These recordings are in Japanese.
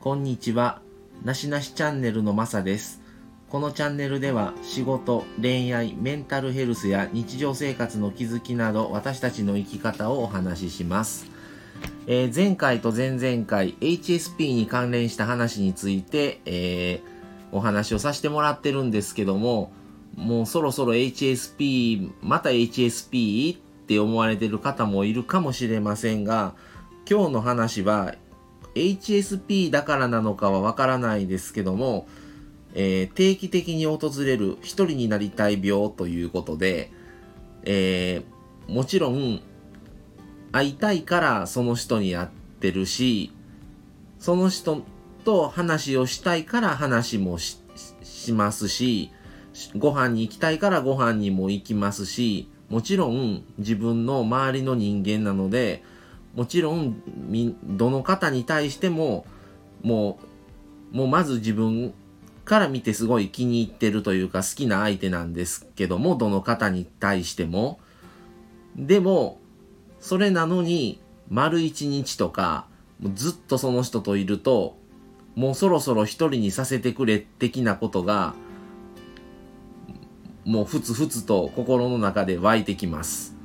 こんにちは。なしなしチャンネルのまさです。このチャンネルでは仕事、恋愛、メンタルヘルスや日常生活の気づきなど私たちの生き方をお話しします。えー前回と前々回 HSP に関連した話について、えーお話をさせてもらってるんですけども、もうそろそろ HSP、また HSP って思われてる方もいるかもしれませんが、今日の話は HSP だからなのかはわからないですけども、えー定期的に訪れる一人になりたい病ということで、えーもちろん会いたいからその人に会ってるし、その人と話をしたいから話もししますし、ご飯に行きたいからご飯にも行きますし、もちろん自分の周りの人間なので、もちろんどの方に対しても、もう、もうまず自分から見てすごい気に入ってるというか好きな相手なんですけども、どの方に対しても。でも、それなのに、丸一日とか、ずっとその人といると、もうそろそろ一人にさせてくれ的なことが、もうふつふつと心の中で湧いてきます。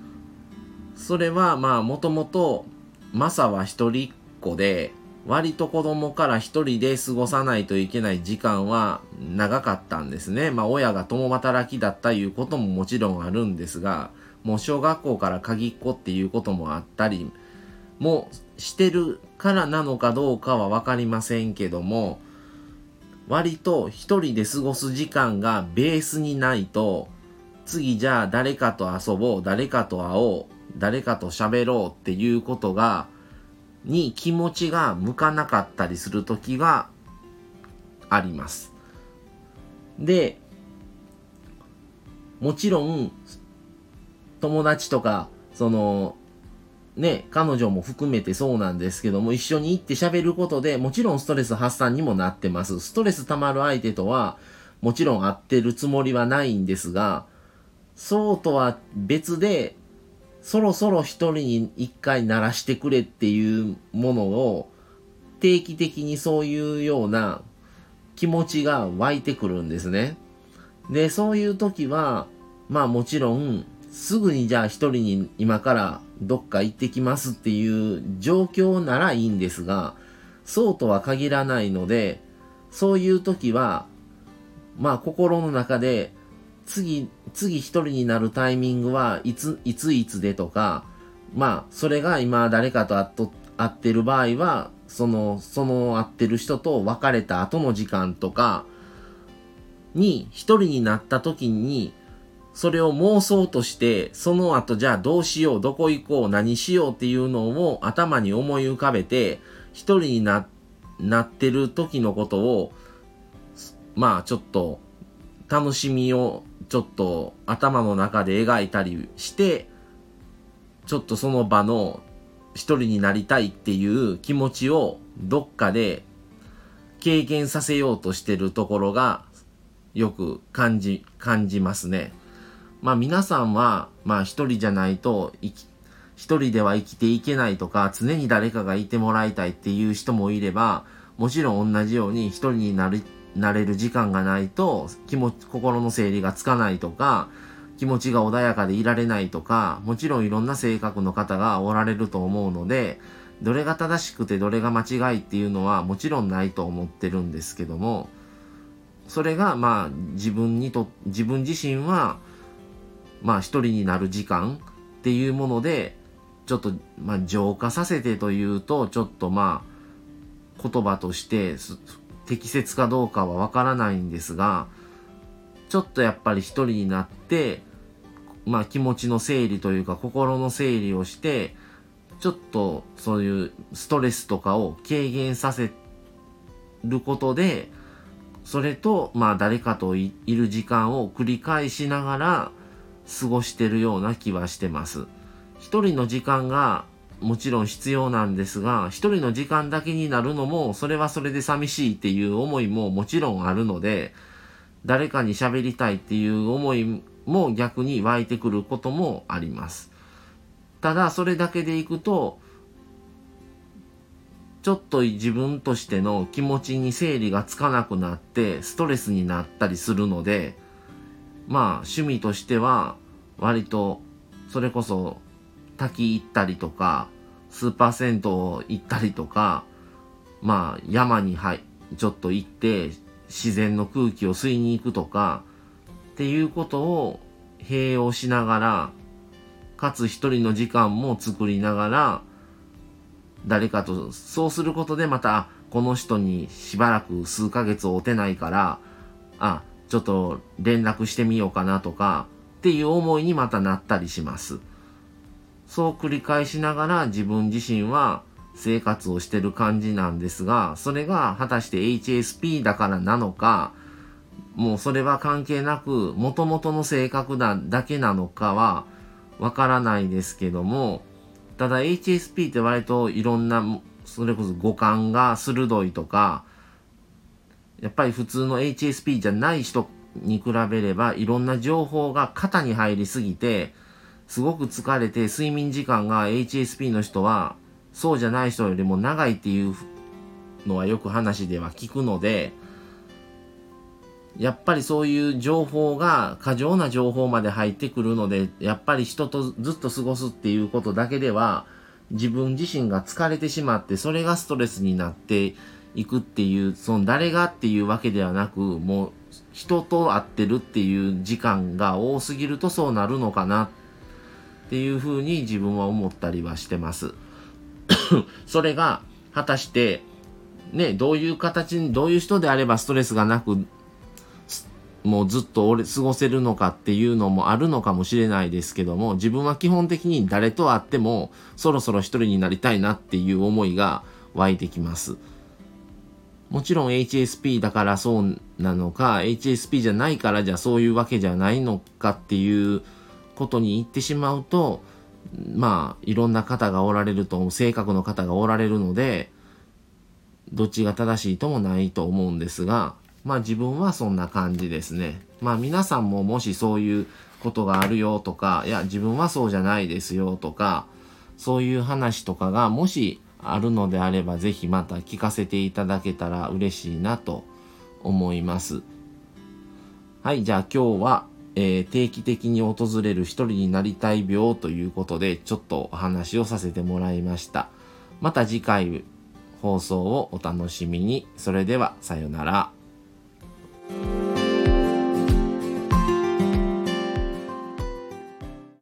それはまあもともとマサは一人っ子で割と子供から一人で過ごさないといけない時間は長かったんですね。まあ親が共働きだったいうことももちろんあるんですがもう小学校から鍵っ子っていうこともあったりもしてるからなのかどうかは分かりませんけども割と一人で過ごす時間がベースにないと次じゃあ誰かと遊ぼう誰かと会おう誰かと喋ろうっていうことがに気持ちが向かなかったりする時がありますでもちろん友達とかそのね、彼女も含めてそうなんですけども、一緒に行って喋ることで、もちろんストレス発散にもなってます。ストレス溜まる相手とは、もちろん会ってるつもりはないんですが、そうとは別で、そろそろ一人に一回鳴らしてくれっていうものを、定期的にそういうような気持ちが湧いてくるんですね。で、そういう時は、まあもちろん、すぐにじゃあ一人に今からどっか行ってきますっていう状況ならいいんですが、そうとは限らないので、そういう時は、まあ心の中で、次、次一人になるタイミングはいつ、いついつでとか、まあそれが今誰かと会っと会ってる場合は、その、その会ってる人と別れた後の時間とかに一人になった時に、それを妄想として、その後じゃあどうしよう、どこ行こう、何しようっていうのを頭に思い浮かべて、一人にな、なってる時のことを、まあちょっと、楽しみをちょっと頭の中で描いたりして、ちょっとその場の一人になりたいっていう気持ちをどっかで経験させようとしてるところがよく感じ、感じますね。まあ皆さんは、まあ一人じゃないと生き、一人では生きていけないとか、常に誰かがいてもらいたいっていう人もいれば、もちろん同じように一人になる、なれる時間がないと、気持ち、心の整理がつかないとか、気持ちが穏やかでいられないとか、もちろんいろんな性格の方がおられると思うので、どれが正しくてどれが間違いっていうのはもちろんないと思ってるんですけども、それがまあ自分にと、自分自身は、まあ一人になる時間っていうもので、ちょっとまあ浄化させてというと、ちょっとまあ言葉として適切かどうかはわからないんですが、ちょっとやっぱり一人になって、まあ気持ちの整理というか心の整理をして、ちょっとそういうストレスとかを軽減させることで、それとまあ誰かといる時間を繰り返しながら過ごしてるような気はしてます。一人の時間がもちろん必要なんですが、一人の時間だけになるのも、それはそれで寂しいっていう思いももちろんあるので、誰かに喋りたいっていう思いも逆に湧いてくることもあります。ただ、それだけでいくと、ちょっと自分としての気持ちに整理がつかなくなってストレスになったりするのでまあ趣味としては割とそれこそ滝行ったりとかスーパー銭湯行ったりとかまあ山にはいちょっと行って自然の空気を吸いに行くとかっていうことを併用しながらかつ一人の時間も作りながら誰かとそうすることでまたこの人にしばらく数ヶ月会うてないからあちょっと連絡してみようかなとかっていう思いにまたなったりします。そう繰り返しながら自分自身は生活をしてる感じなんですがそれが果たして HSP だからなのかもうそれは関係なく元々の性格だだけなのかはわからないですけどもただ HSP って割といろんなそれこそ五感が鋭いとかやっぱり普通の HSP じゃない人に比べればいろんな情報が肩に入りすぎてすごく疲れて睡眠時間が HSP の人はそうじゃない人よりも長いっていうのはよく話では聞くのでやっぱりそういう情報が過剰な情報まで入ってくるのでやっぱり人とずっと過ごすっていうことだけでは自分自身が疲れてしまってそれがストレスになっていくっていうその誰がっていうわけではなくもう人と会ってるっていう時間が多すぎるとそうなるのかなってっていうふうに自分は思ったりはしてます。それが果たしてね、どういう形に、どういう人であればストレスがなくもうずっと俺過ごせるのかっていうのもあるのかもしれないですけども自分は基本的に誰と会ってもそろそろ一人になりたいなっていう思いが湧いてきますもちろん HSP だからそうなのか HSP じゃないからじゃそういうわけじゃないのかっていうことに言ってしまうとまあいろんな方がおられると性格の方がおられるのでどっちが正しいともないと思うんですがまあ自分はそんな感じですね。まあ皆さんももしそういうことがあるよとか、いや自分はそうじゃないですよとか、そういう話とかがもしあるのであればぜひまた聞かせていただけたら嬉しいなと思います。はい、じゃあ今日は、えー、定期的に訪れる一人になりたい病ということでちょっとお話をさせてもらいました。また次回放送をお楽しみに。それではさようなら。